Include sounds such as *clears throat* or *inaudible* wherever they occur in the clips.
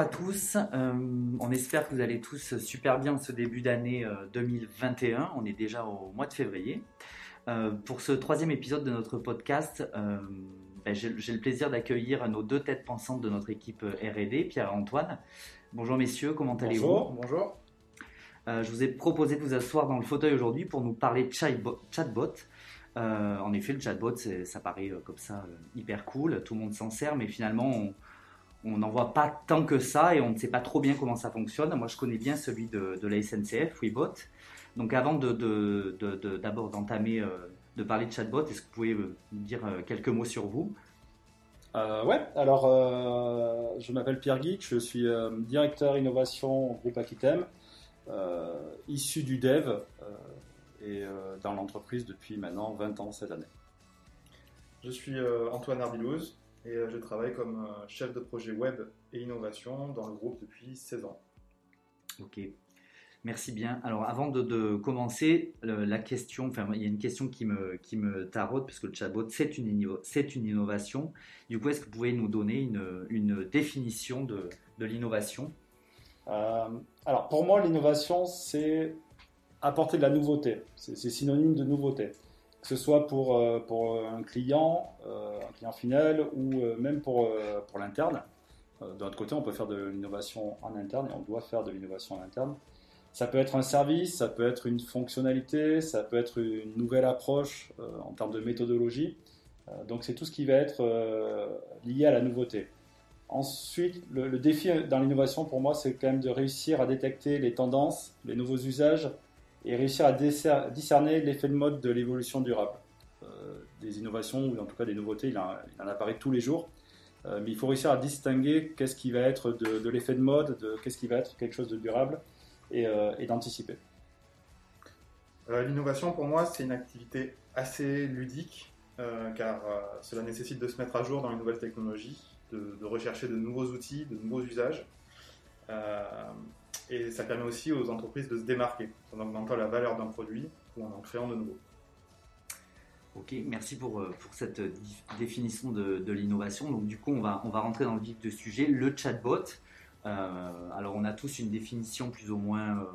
Bonjour à tous, euh, on espère que vous allez tous super bien ce début d'année 2021, euh, on est déjà au mois de février. Euh, pour ce troisième épisode de notre podcast, ben, j'ai le plaisir d'accueillir nos deux têtes pensantes de notre équipe RD, Pierre et Antoine. Bonjour messieurs, comment allez-vous? Bonjour, bonjour. je vous ai proposé de vous asseoir dans le fauteuil aujourd'hui pour nous parler de chatbot. en effet, le chatbot, ça paraît comme ça hyper cool, tout le monde s'en sert, mais finalement, on, on n'en voit pas tant que ça et on ne sait pas trop bien comment ça fonctionne. Moi, je connais bien celui de, la SNCF, WeBot. Donc, avant d'abord d'entamer, euh, de parler de chatbot, est-ce que vous pouvez me dire euh, quelques mots sur vous? Euh, Ouais, alors je m'appelle Pierre Guic, je suis directeur innovation au groupe Aquitem, issu du dev et dans l'entreprise depuis maintenant 20 ans cette année. Je suis Antoine Arbilouz, et euh, je travaille comme euh, chef de projet web et innovation dans le groupe depuis 16 ans. Ok, merci bien. Alors avant de, commencer, la question, enfin il y a une question qui me, qui me taraude puisque le chatbot c'est une, c'est une innovation. Du coup, est-ce que vous pouvez nous donner une, une définition de, de l'innovation? Euh, Alors pour moi, l'innovation c'est apporter de la nouveauté. C'est synonyme de nouveauté que ce soit pour, euh, pour un client, euh, un client final ou euh, même pour, pour l'interne. D'un autre côté, on peut faire de l'innovation en interne et on doit faire de l'innovation en interne. Ça peut être un service, ça peut être une fonctionnalité, ça peut être une nouvelle approche en termes de méthodologie. donc c'est tout ce qui va être lié à la nouveauté. Ensuite, le défi dans l'innovation pour moi, c'est quand même de réussir à détecter les tendances, les nouveaux usages, et réussir à discerner l'effet de mode de l'évolution durable. Euh, des innovations, ou en tout cas des nouveautés, il en, apparaît tous les jours. Euh, mais il faut réussir à distinguer qu'est-ce qui va être de, l'effet de mode, de qu'est-ce qui va être quelque chose de durable, et, euh, d'anticiper. L'innovation, pour moi, c'est une activité assez ludique, car cela nécessite de se mettre à jour dans les nouvelles technologies, de rechercher de nouveaux outils, de nouveaux usages. Et ça permet aussi aux entreprises de se démarquer en augmentant la valeur d'un produit ou en en créant de nouveaux. Ok, merci pour, euh, pour cette définition de, de l'innovation. Donc du coup, on va, on va rentrer dans le vif du sujet, le chatbot. Euh, alors on a tous une définition plus ou moins euh,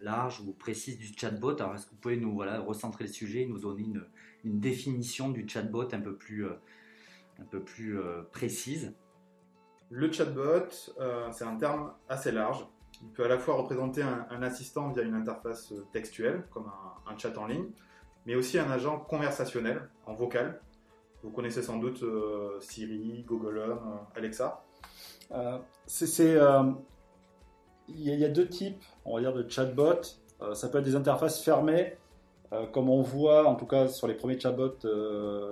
large ou précise du chatbot. Alors est-ce que vous pouvez nous voilà, recentrer le sujet et nous donner une, une définition du chatbot un peu plus, un peu plus précise? Le chatbot, c'est un terme assez large il peut à la fois représenter un, assistant via une interface euh, textuelle, comme un, chat en ligne, mais aussi un agent conversationnel, en vocal. Vous connaissez sans doute euh, Siri, Google Home, euh, Alexa. c'est, il y, a deux types, on va dire, de chatbots. ça peut être des interfaces fermées, comme on voit en tout cas sur les premiers chatbots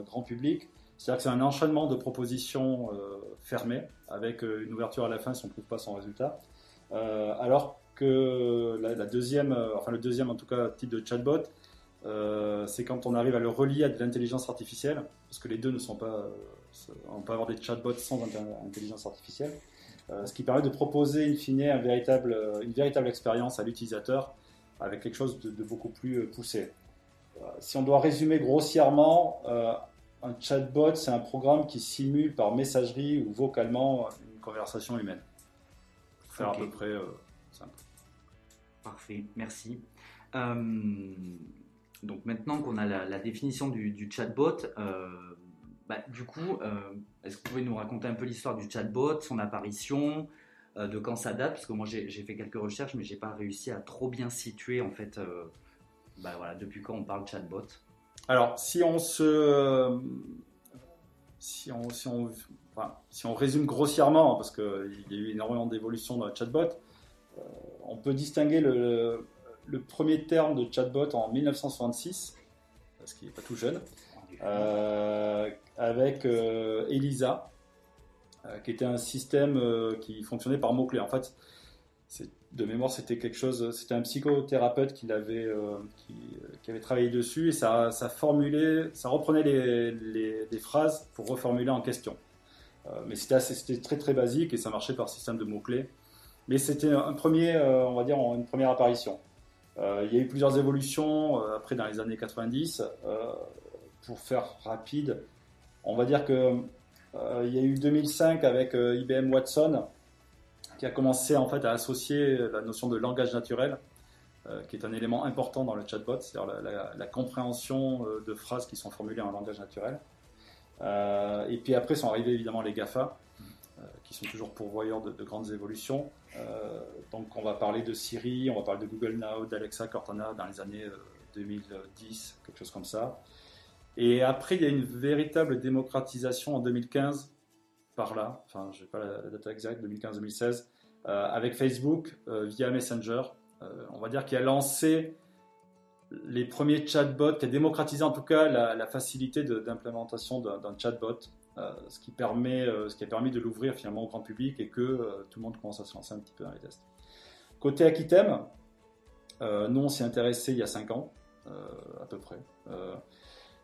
grand public. C'est-à-dire que c'est un enchaînement de propositions fermées, avec une ouverture à la fin si on ne trouve pas son résultat. Euh, alors que la, deuxième, euh, enfin le deuxième en tout cas type de chatbot, euh, c'est quand on arrive à le relier à de l'intelligence artificielle, parce que les deux ne sont pas, on peut avoir des chatbots sans intelligence artificielle, ce qui permet de proposer in fine un véritable, une véritable expérience à l'utilisateur avec quelque chose de, beaucoup plus poussé. Si on doit résumer grossièrement, un chatbot, c'est un programme qui simule par messagerie ou vocalement une conversation humaine à peu près euh, simple. Parfait, merci. Euh, donc maintenant qu'on a la, définition du, chatbot, euh, bah, du coup, est-ce que vous pouvez nous raconter un peu l'histoire du chatbot, son apparition, de quand ça date? Parce que moi j'ai fait quelques recherches, mais j'ai pas réussi à trop bien situer en fait, bah, voilà, depuis quand on parle chatbot. Alors si on se, si on, si on si on résume grossièrement, parce qu'il y a eu énormément d'évolutions dans le chatbot, euh, on peut distinguer le, premier terme de chatbot en 1966, parce qu'il n'est pas tout jeune, euh, avec euh, ELISA, qui était un système qui fonctionnait par mots-clés. En fait, de mémoire, c'était quelque chose, c'était un psychothérapeute qui, avait, qui, avait travaillé dessus et ça, ça formulait, ça reprenait les, les phrases pour reformuler en question. Euh, mais c'était très très basique et ça marchait par système de mots-clés. Mais c'était un premier, euh, on va dire, une première apparition. Euh, il y a eu plusieurs évolutions après dans les années 90. pour faire rapide, on va dire que il y a eu 2005 avec IBM Watson qui a commencé en fait à associer la notion de langage naturel, qui est un élément important dans le chatbot, c'est-à-dire la, compréhension de phrases qui sont formulées en langage naturel. Et puis après sont arrivés évidemment les GAFA, qui sont toujours pourvoyeurs de, de grandes évolutions. donc on va parler de Siri, on va parler de Google Now, d'Alexa, Cortana dans les années 2010, quelque chose comme ça. Et après, il y a une véritable démocratisation en 2015, par là, enfin, je n'ai pas la, date exacte, 2015-2016, euh, avec Facebook euh, via Messenger. Euh, on va dire qu'il a lancé les premiers chatbots, qui a démocratisé en tout cas la, facilité d'implémentation d'un chatbot, ce, qui permet, ce qui a permis de l'ouvrir finalement au grand public et que tout le monde commence à se lancer un petit peu dans les tests. Côté Aquitem, nous on s'y intéressé il y a 5 ans, à peu près.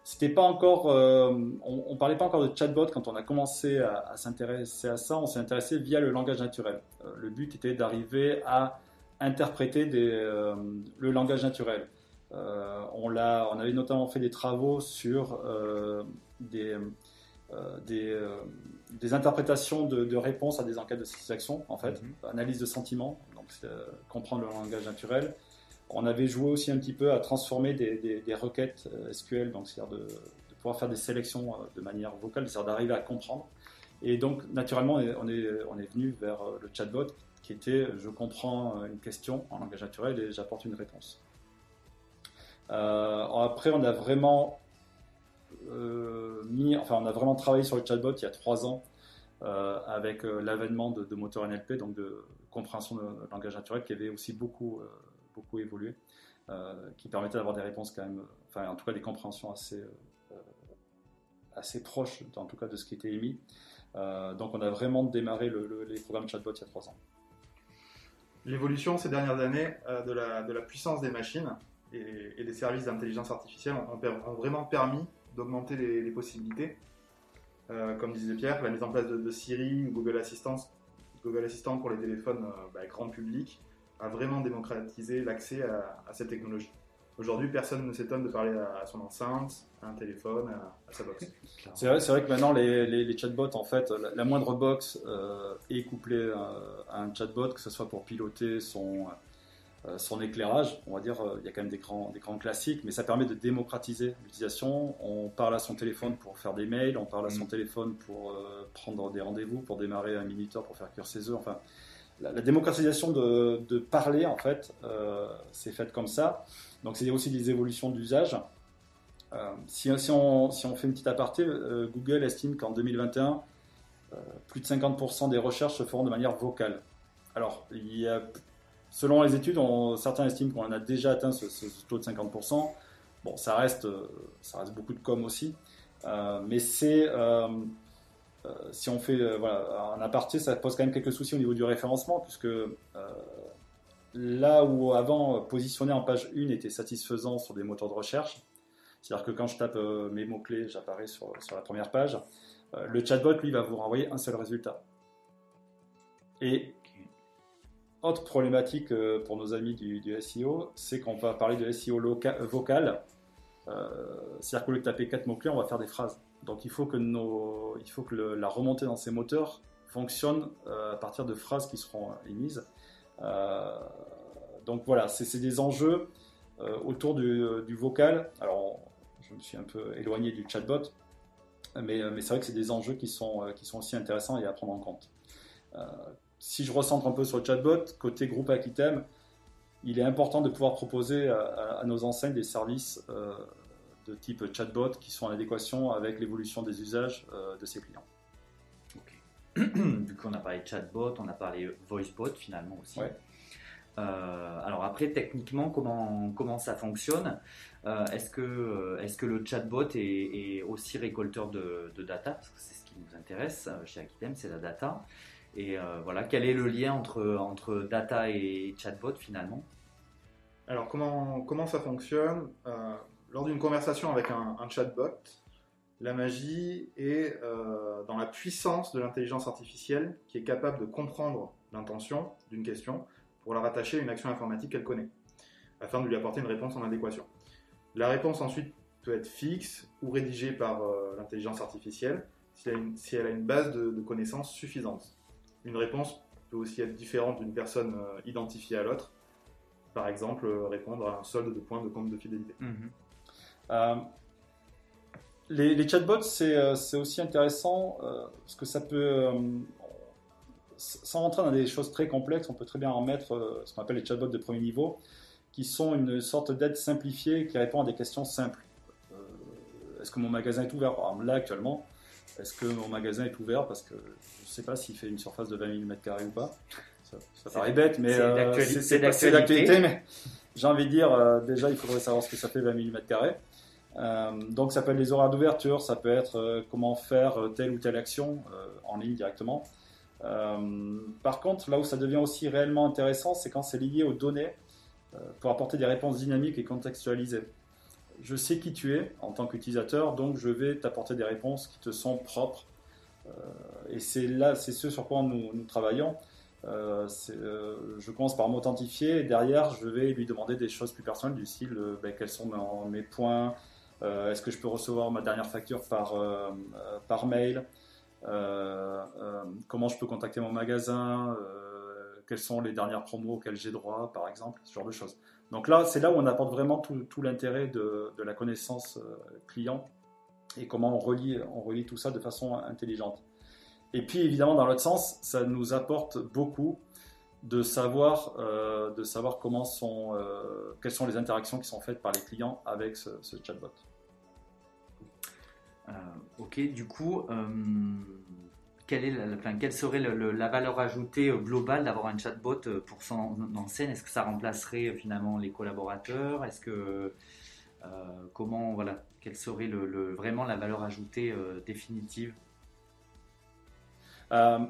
C'était pas encore, euh, on, ne parlait pas encore de chatbot quand on a commencé à, s'intéresser à ça. On s'est intéressé via le langage naturel. Euh, le but était d'arriver à interpréter euh, le langage naturel. On, l'a, on avait notamment fait des travaux sur des, des, des, interprétations de, réponses à des enquêtes de satisfaction, en fait, mm-hmm. analyse de sentiments, donc comprendre le langage naturel. On avait joué aussi un petit peu à transformer des, requêtes euh, SQL, donc c'est-à-dire de, pouvoir faire des sélections euh, de manière vocale, c'est-à-dire d'arriver à comprendre. Et donc, naturellement, on est, on est venu vers euh, le chatbot qui était je comprends une question en langage naturel et j'apporte une réponse. Après, on a vraiment mis, enfin, on a vraiment travaillé sur le chatbot il y a trois ans avec l'avènement de, de moteurs NLP, donc de compréhension de langage naturel, qui avait aussi beaucoup beaucoup évolué, euh, qui permettait d'avoir des réponses quand même, enfin en tout cas des compréhensions assez, euh, assez proches, en tout cas de ce qui était émis. Euh, donc on a vraiment démarré les programmes chatbot il y a trois ans. L'évolution ces dernières années de, la, puissance des machines et, des services d'intelligence artificielle ont, vraiment permis d'augmenter les, possibilités. comme disait Pierre, la mise en place de, Siri ou Google Assistant, Google Assistant pour les téléphones bah, grand public, a vraiment démocratisé l'accès à, cette technologie. Aujourd'hui, personne ne s'étonne de parler à, son enceinte, à un téléphone, à, sa box. C'est vrai, vrai, que maintenant, les, les, chatbots, en fait, la, moindre box euh, est couplée à, un chatbot, que ce soit pour piloter son, euh, son éclairage. On va dire, euh, il y a quand même des grands, des grands classiques, mais ça permet de démocratiser l'utilisation. On parle à son téléphone pour faire des mails, on parle à son mm. téléphone pour prendre des rendez-vous, pour démarrer un minuteur, pour faire cuire ses œufs. Enfin, la, démocratisation de, parler, en fait, euh, c'est faite comme ça. Donc, c'est aussi des évolutions d'usage. Euh, si, on, fait une petite aparté, euh, Google estime qu'en 2021, plus de 50% des recherches se feront de manière vocale. Alors, il y a, selon les études, certains estiment qu'on a déjà atteint ce, taux de 50%. Bon, ça reste, ça reste beaucoup de com aussi. mais c'est euh, si on fait euh, voilà, un aparté, ça pose quand même quelques soucis au niveau du référencement, puisque euh, là où avant positionner en page 1 était satisfaisant sur des moteurs de recherche, c'est-à-dire que quand je tape mes mots-clés, j'apparais sur, la première page, le chatbot, lui, va vous renvoyer un seul résultat. Et autre problématique pour nos amis du, SEO, c'est qu'on va parler de SEO vocal. c'est-à-dire qu'au lieu de taper quatre mots-clés, on va faire des phrases. Donc il faut que, nos, il faut que la remontée dans ces moteurs fonctionne euh, à partir de phrases qui seront émises. Euh, donc voilà, c'est des enjeux euh, autour du, vocal. Alors je me suis un peu éloigné du chatbot, mais, mais c'est vrai que c'est des enjeux qui sont, qui sont aussi intéressants et à prendre en compte. Si je recentre un peu sur le chatbot, côté groupe Aquitem, il est important de pouvoir proposer à, à nos enseignes des services de type chatbot qui sont en adéquation avec l'évolution des usages euh, de ses clients. du coup, on a parlé chatbot, on a parlé voicebot finalement aussi. Euh, alors après, techniquement, comment, comment ça fonctionne euh, Est-ce que, est que le chatbot est, aussi récolteur de, data? Parce que c'est ce qui nous intéresse chez Aquitem, c'est la data. Et voilà, quel est le lien entre, entre data et chatbot finalement? Alors comment, comment ça fonctionne? Lors d'une conversation avec un, chatbot, la magie est euh, dans la puissance de l'intelligence artificielle qui est capable de comprendre l'intention d'une question pour la rattacher à une action informatique qu'elle connaît, afin de lui apporter une réponse en adéquation. La réponse ensuite peut être fixe ou rédigée par euh, l'intelligence artificielle si elle, a une, base de, connaissances suffisante. Une réponse peut aussi être différente d'une personne euh, identifiée à l'autre. Par exemple, euh, répondre à un solde de points de compte de fidélité. Mhm. Euh, les, chatbots, c'est aussi intéressant parce que ça peut, sans rentrer dans des choses très complexes, on peut très bien en mettre ce qu'on appelle les chatbots de premier niveau, qui sont une sorte d'aide simplifiée qui répond à des questions simples. Est-ce que mon magasin est ouvert? Là, actuellement, est-ce que mon magasin est ouvert Parce que je ne sais pas s'il fait une surface de 20 000 m2 ou pas. Ça, paraît bête, mais c'est euh, d'actualité. Mais j'ai envie de dire, euh, déjà, il faudrait savoir ce que ça fait 20 000 m2. Euh, donc ça peut être les horaires d'ouverture, ça peut être euh, comment faire euh, telle ou telle action en ligne directement. Par contre, là où ça devient aussi réellement intéressant, c'est quand c'est lié aux données pour apporter des réponses dynamiques et contextualisées. Je sais qui tu es en tant qu'utilisateur, donc je vais t'apporter des réponses qui te sont propres. Euh, et c'est là, c'est ce sur quoi nous, travaillons. Euh, euh, je commence par m'authentifier et derrière, je vais lui demander des choses plus personnelles du style ben, quels sont mes, mes points, est-ce que je peux recevoir ma dernière facture par, par mail Comment je peux contacter mon magasin Quelles sont les dernières promos auxquelles j'ai droit, par exemple Ce genre de choses. Donc là, c'est là où on apporte vraiment tout, l'intérêt de, la connaissance euh, client et comment on relie, tout ça de façon intelligente. Et puis évidemment, dans l'autre sens, ça nous apporte beaucoup de savoir, euh, de savoir comment sont, euh, quelles sont les interactions qui sont faites par les clients avec ce, chatbot. Ok, du coup, quelle, serait la valeur ajoutée euh, globale d'avoir un chatbot euh, pour son enseigne Est-ce que ça remplacerait euh, finalement les collaborateurs? Est-ce que comment voilà Quelle serait vraiment la valeur ajoutée définitive? Ce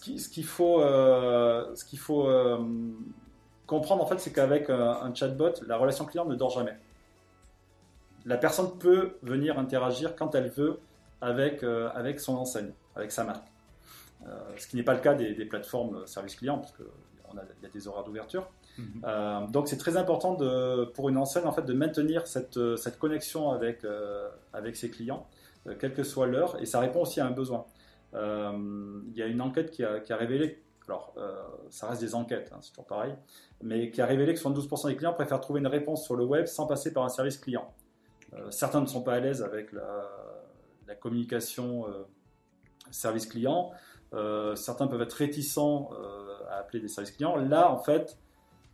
qui- ce qu'il faut, ce qu'il faut comprendre en fait, c'est qu'avec un chatbot, la relation client ne dort jamais. La personne peut venir interagir quand elle veut avec, euh, avec son enseigne, avec sa marque. Euh, ce qui n'est pas le cas des, des plateformes service client, parce qu'il y a des horaires d'ouverture. Euh, donc c'est très important de, pour une enseigne en fait, de maintenir cette, euh, cette connexion avec, euh, avec ses clients, euh, quelle que soit l'heure, et ça répond aussi à un besoin. Euh, il y a une enquête qui a, qui a révélé, alors euh, ça reste des enquêtes, hein, c'est toujours pareil, mais qui a révélé que 72% des clients préfèrent trouver une réponse sur le web sans passer par un service client. Euh, certains ne sont pas à l'aise avec la, la communication euh, service client, Euh, certains peuvent être réticents euh, à appeler des services clients. Là, en fait,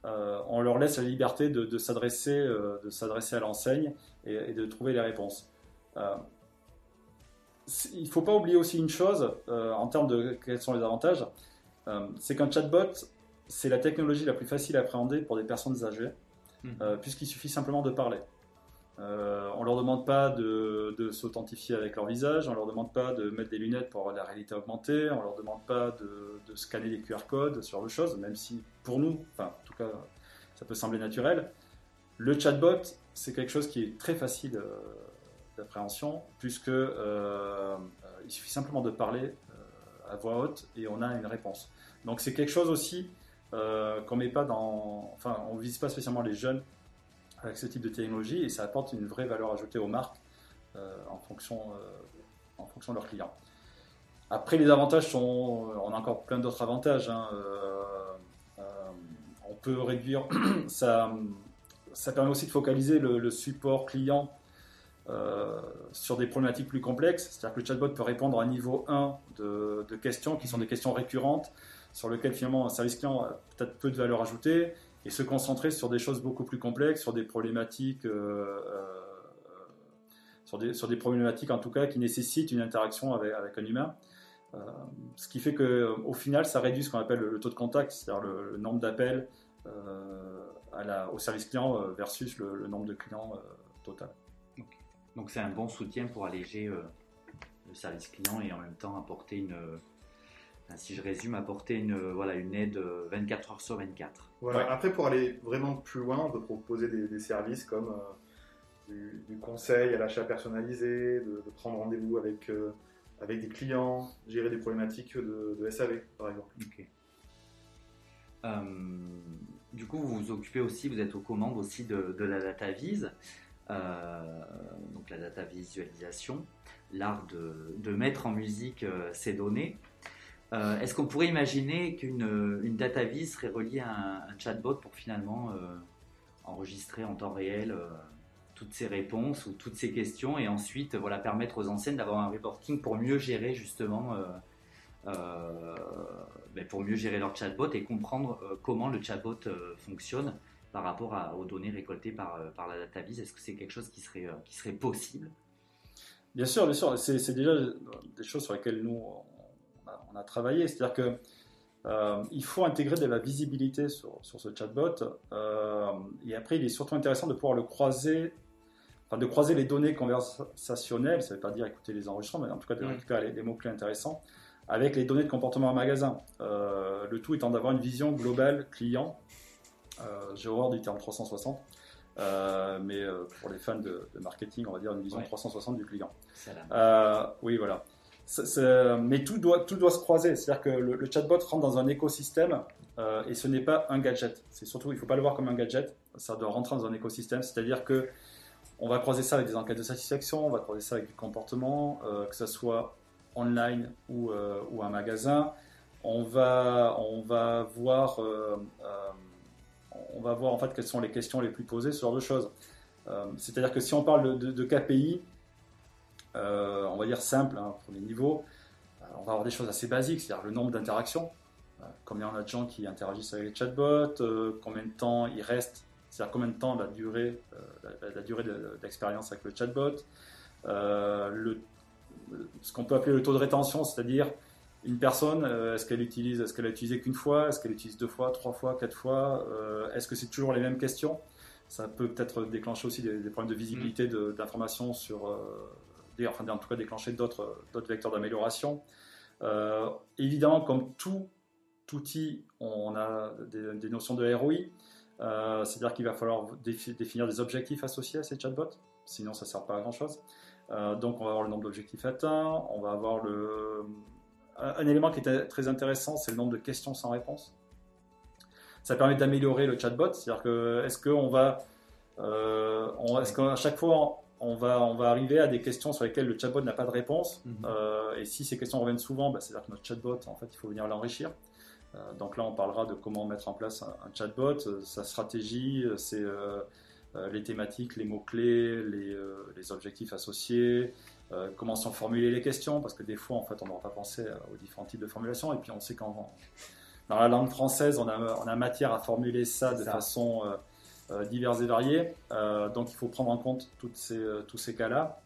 euh, on leur laisse la liberté de, de s'adresser euh, de s'adresser à l'enseigne et, et de trouver les réponses. Euh, il ne faut pas oublier aussi une chose en termes de quels sont les avantages, c'est qu'un chatbot, c'est la technologie la plus facile à appréhender pour des personnes âgées, euh, puisqu'il suffit simplement de parler. Euh, on leur demande pas de, s'authentifier avec leur visage, on leur demande pas de mettre des lunettes pour avoir la réalité augmentée, on leur demande pas de, scanner des QR codes, genre de choses, même si pour nous, enfin en tout cas, ça peut sembler naturel. Le chatbot, c'est quelque chose qui est très facile euh, d'appréhension, puisque euh, euh, il suffit simplement de parler à voix haute et on a une réponse. Donc c'est quelque chose aussi qu'on met pas dans, enfin on vise pas spécialement les jeunes avec ce type de technologie et ça apporte une vraie valeur ajoutée aux marques euh, en, fonction, euh, en fonction de leurs clients. Après, les avantages sont. On a encore plein d'autres avantages. hein. Euh, euh, on peut réduire. *clears throat* ça, ça permet aussi de focaliser le, support client euh, sur des problématiques plus complexes. C'est-à-dire que le chatbot peut répondre à un niveau 1 de, de questions qui sont des questions récurrentes sur lesquelles finalement un service client a peut-être peu de valeur ajoutée et se concentrer sur des choses beaucoup plus complexes, sur des problématiques, euh, euh, sur, des, problématiques en tout cas qui nécessitent une interaction avec, un humain. Euh, ce qui fait que au final, ça réduit ce qu'on appelle le, taux de contact, c'est-à-dire le, nombre d'appels au service client versus le, nombre de clients total. Donc c'est un bon soutien pour alléger le service client et en même temps apporter une, si je résume, apporter une, euh, voilà, une aide euh, 24 heures sur 24. Voilà. Ouais. Après, pour aller vraiment plus loin, on peut proposer des, des services comme euh, du, du conseil à l'achat personnalisé, de, de prendre rendez-vous avec, euh, avec des clients, gérer des problématiques de, de SAV, par exemple. Euh, du coup, vous vous occupez aussi, vous êtes aux commandes aussi de, de la data vise, euh, donc la data visualisation, l'art de, de mettre en musique euh, ces données. Euh, est-ce qu'on pourrait imaginer qu'une une data vis serait reliée à un, chatbot pour finalement euh, enregistrer en temps réel euh, toutes ces réponses ou toutes ces questions et ensuite voilà, permettre aux anciennes d'avoir un reporting pour mieux gérer justement ben, pour mieux gérer leur chatbot et comprendre comment le chatbot fonctionne par rapport aux données récoltées par, par la vis Est-ce que c'est quelque chose qui serait, qui serait possible? Bien sûr, bien sûr. C'est déjà des choses sur lesquelles nous, on a travaillé. C'est-à-dire que euh, il faut intégrer de la visibilité sur, ce chatbot. Euh, et après, il est surtout intéressant de pouvoir le croiser, enfin, de croiser les données conversationnelles, ça ne veut pas dire écouter les enregistrements, mais en tout cas de récupérer les, mots-clés intéressants, avec les données de comportement en magasin. Euh, le tout étant d'avoir une vision globale client. J'ai horreur du terme 360. mais pour les fans de, marketing, on va dire une vision 360 du client. oui, voilà mais tout doit, tout doit se croiser. C'est-à-dire que le, chatbot rentre dans un écosystème euh, et ce n'est pas un gadget. C'est surtout, il ne faut pas le voir comme un gadget. Ça doit rentrer dans un écosystème. C'est-à-dire que on va croiser ça avec des enquêtes de satisfaction, on va croiser ça avec du comportement, euh, que ce soit online ou, euh, ou, un magasin. On va, on va voir, on va voir en fait quelles sont les questions les plus posées, ce genre de choses. C'est-à-dire que si on parle de, de KPI, euh, on va dire simple, hein, pour les niveaux, euh, on va avoir des choses assez basiques, c'est-à-dire le nombre d'interactions, euh, combien on a de gens qui interagissent avec les chatbots, combien de temps ils restent, c'est-à-dire combien de temps la durée, la, durée d'expérience avec le chatbot, ce qu'on peut appeler le taux de rétention, c'est-à-dire une personne, est-ce qu'elle utilise, est-ce qu'elle a utilisé qu'une fois, est-ce qu'elle utilise deux fois, trois fois, quatre fois, est-ce que c'est toujours les mêmes questions? Ça peut peut-être déclencher aussi des, problèmes de visibilité d'informations sur, enfin en tout cas déclencher d'autres vecteurs d'amélioration. Euh, évidemment, comme tout outil, on a des, notions de ROI, euh, c'est-à-dire qu'il va falloir définir des objectifs associés à ces chatbots, sinon ça ne sert pas à grand-chose. Euh, donc on va avoir le nombre d'objectifs atteints, on va avoir le... Un, élément qui est très intéressant, c'est le nombre de questions sans réponse. Ça permet d'améliorer le chatbot, c'est-à-dire que est-ce qu'on va... est-ce qu'à chaque fois on va, on va arriver à des questions sur lesquelles le chatbot n'a pas de réponse. Mhm. Euh, et si ces questions reviennent souvent, bah, c'est-à-dire que notre chatbot, en fait, il faut venir l'enrichir. Euh, donc là, on parlera de comment mettre en place un, chatbot, euh, sa stratégie, c'est les thématiques, les mots-clés, les, objectifs associés, comment sont formulées les questions, parce que des fois, en fait, on n'aura pas pensé aux différents types de formulations. Et puis, on sait qu'en dans la langue française, on a, on a matière à formuler ça de façon euh, divers et variés. Euh, donc il faut prendre en compte toutes ces, euh, tous ces cas-là.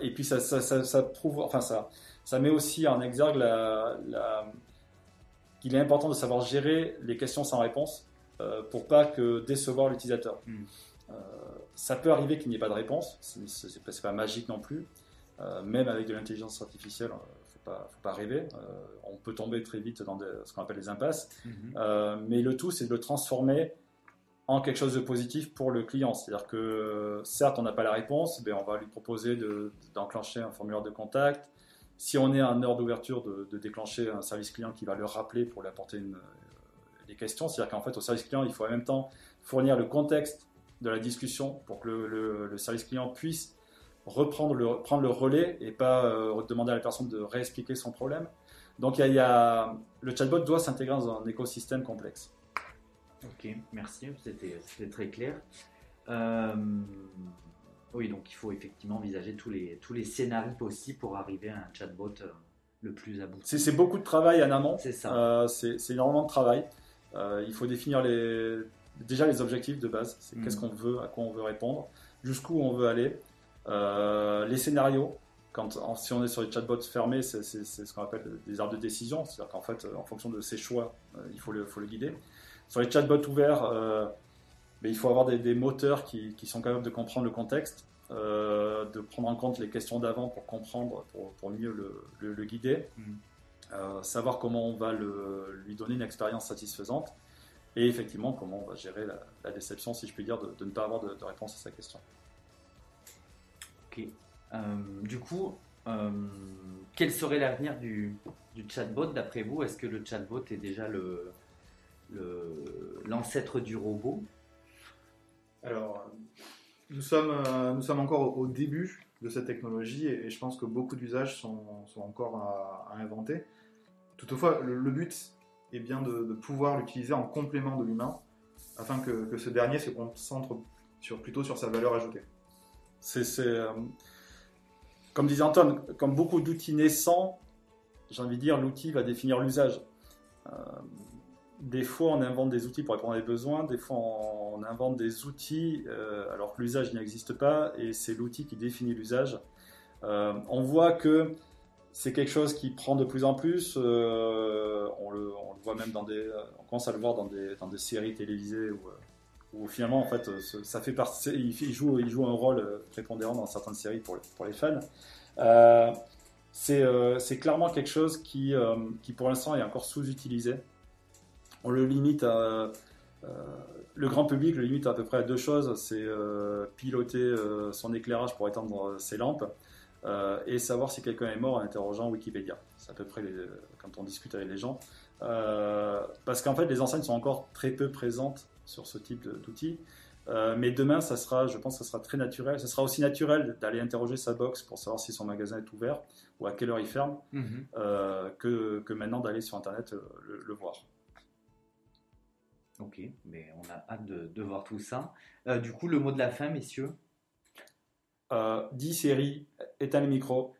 et puis ça, ça, prouve, enfin ça, ça met aussi en exergue la, qu'il est important de savoir gérer les questions sans réponse pour pas que décevoir l'utilisateur. Hmm. ça peut arriver qu'il n'y ait pas de réponse, c'est pas, pas magique non plus. même avec de l'intelligence artificielle, faut pas, faut pas rêver. on peut tomber très vite dans ce qu'on appelle les impasses. Hmm. mais le tout, c'est de le transformer en quelque chose de positif pour le client. C'est-à-dire que certes, on n'a pas la réponse, mais on va lui proposer d'enclencher un formulaire de contact. Si on est à une heure d'ouverture, de, déclencher un service client qui va le rappeler pour lui apporter une, des questions. C'est-à-dire qu'en fait, au service client, il faut en même temps fournir le contexte de la discussion pour que le, service client puisse reprendre le, prendre le relais et pas euh, demander à la personne de réexpliquer son problème. Donc il y a, le chatbot doit s'intégrer dans un écosystème complexe. Ok, merci, c'était très clair. Euh, oui, donc il faut effectivement envisager tous les, tous les scénarios possibles pour arriver à un chatbot euh, le plus abouti. C'est beaucoup de travail en amont. C'est ça. Euh, c'est énormément de travail. il faut définir les, déjà les objectifs de base. C'est qu'est-ce mm. qu'on veut, à quoi on veut répondre, jusqu'où on veut aller. les scénarios. Quand, si on est sur les chatbots fermés, c'est ce qu'on appelle des arbres de décision. C'est-à-dire qu'en fait, en fonction de ses choix, il faut le, faut le guider. Sur les chatbots ouverts, euh, il faut avoir des, moteurs qui, sont capables de comprendre le contexte, euh, de prendre en compte les questions d'avant pour comprendre, pour, mieux le, guider, mm. euh, savoir comment on va lui donner une expérience satisfaisante et effectivement comment on va gérer la, déception, si je puis dire, de, ne pas avoir de, réponse à sa question. Ok. du coup, quel serait l'avenir du, du, chatbot d'après vous? Est-ce que le chatbot est déjà le, l'ancêtre du robot Alors, nous sommes, euh, nous sommes encore au, début de cette technologie et, je pense que beaucoup d'usages sont, encore à, inventer. Toutefois, le, but est bien de, pouvoir l'utiliser en complément de l'humain afin que, ce dernier se concentre sur, plutôt sur sa valeur ajoutée. C'est, euh, comme disait Anton, comme beaucoup d'outils naissants, j'ai envie de dire, l'outil va définir l'usage. Euh, des fois, on invente des outils pour répondre à des besoins, des fois, on invente des outils euh, alors que l'usage n'existe pas, et c'est l'outil qui définit l'usage. Euh, on voit que c'est quelque chose qui prend de plus en plus. Euh, on, le, voit même dans des, on commence à le voir dans des, dans des séries télévisées où, finalement, en fait, ça fait il, joue, il joue un rôle prépondérant dans certaines séries pour, pour les fans. c'est clairement quelque chose qui, qui pour l'instant est encore sous-utilisé on le limite à. Euh, le grand public le limite à, peu près à deux choses c'est euh, piloter euh, son éclairage pour étendre ses lampes et savoir si quelqu'un est mort en interrogeant Wikipédia. C'est à peu près quand on discute avec les gens. parce qu'en fait, les enseignes sont encore très peu présentes sur ce type d'outils. mais demain, ça sera, je pense, ça sera très naturel. Ça sera aussi naturel d'aller interroger sa box pour savoir si son magasin est ouvert ou à quelle heure il ferme, mhm. que, maintenant d'aller sur Internet le voir. Ok, mais on a hâte de, voir tout ça. Euh, du coup, le mot de la fin, messieurs? Euh, 10 séries, éteins les micros.